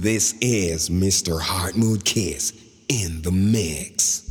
This is Mr. Heart Mood Kiss in the mix.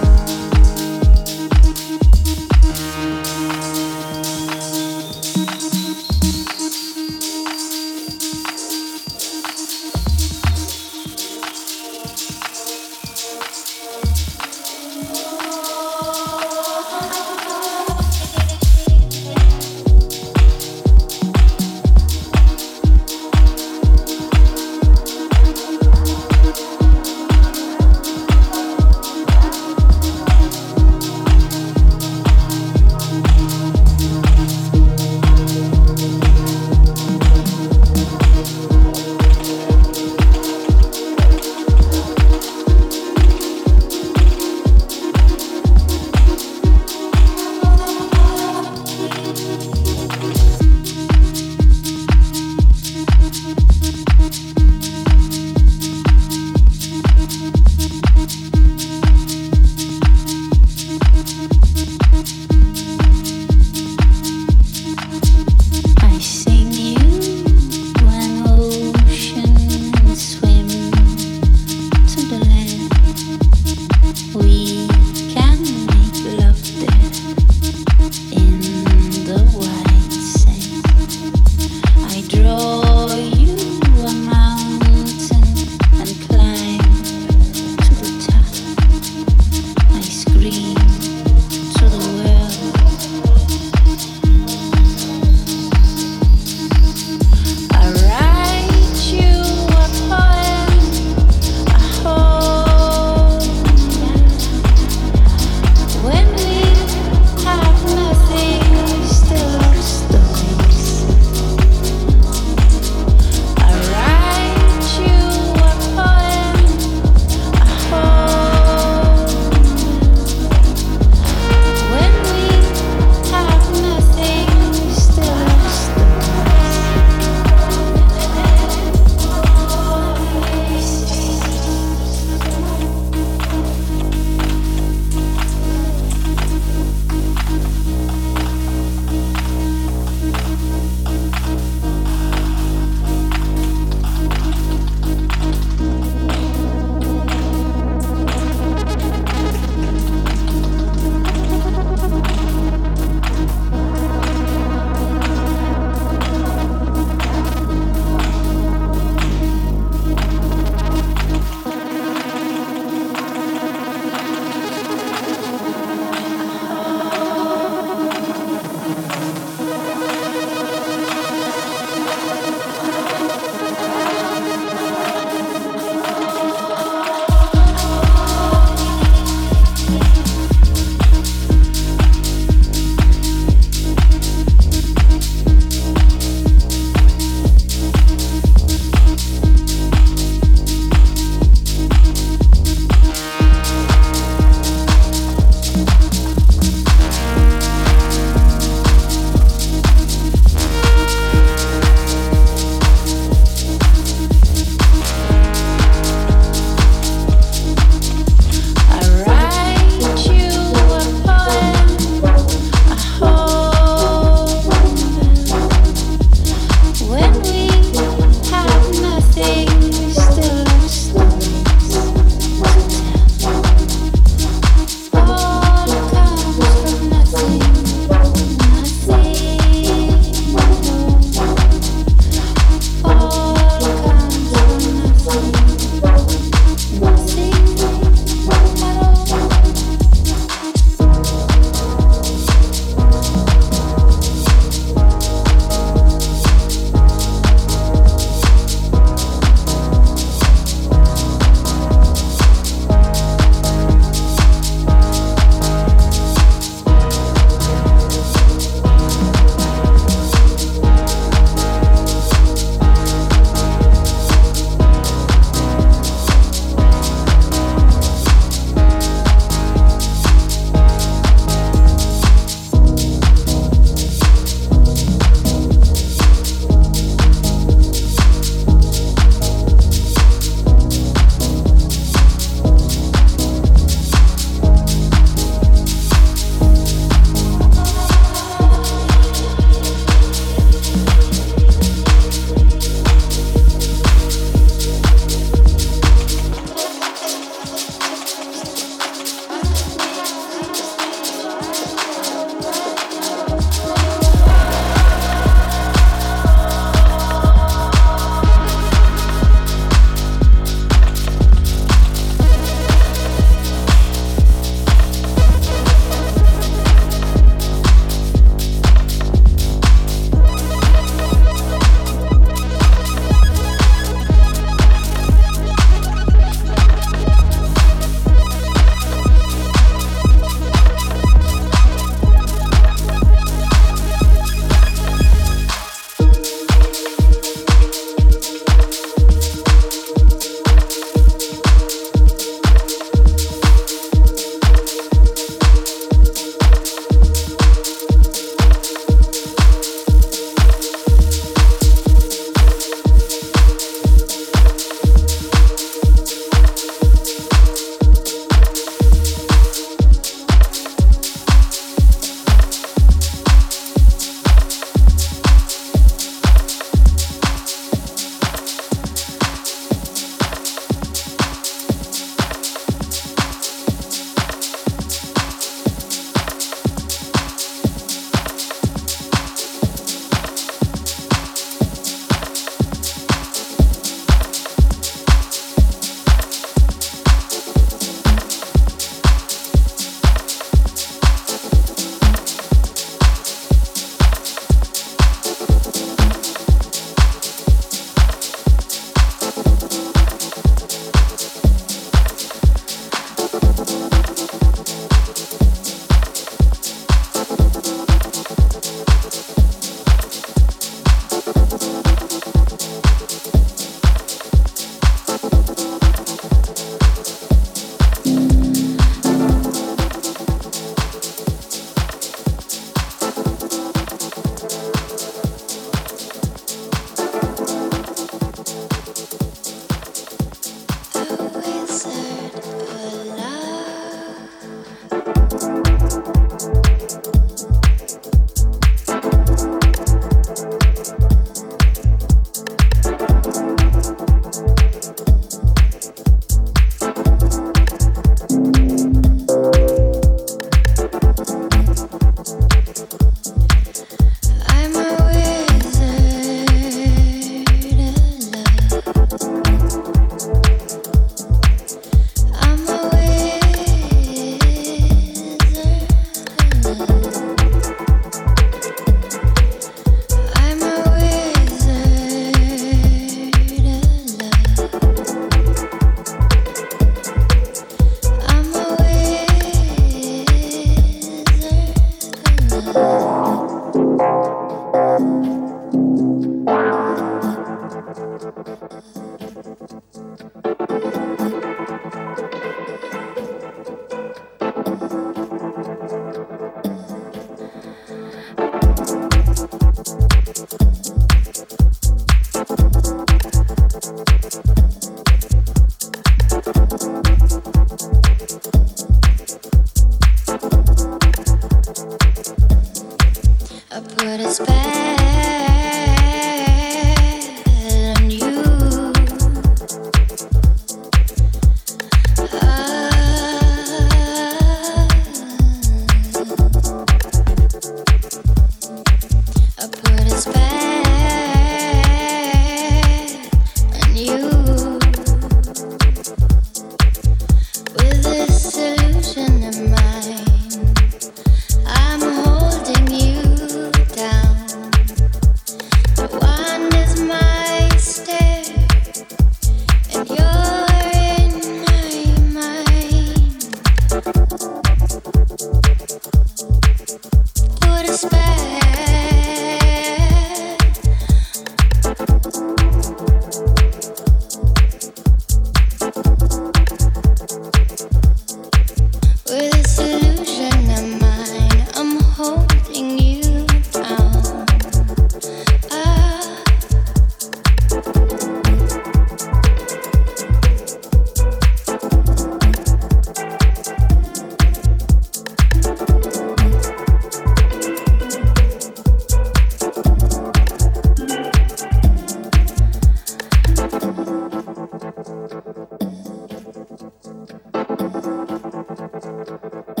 You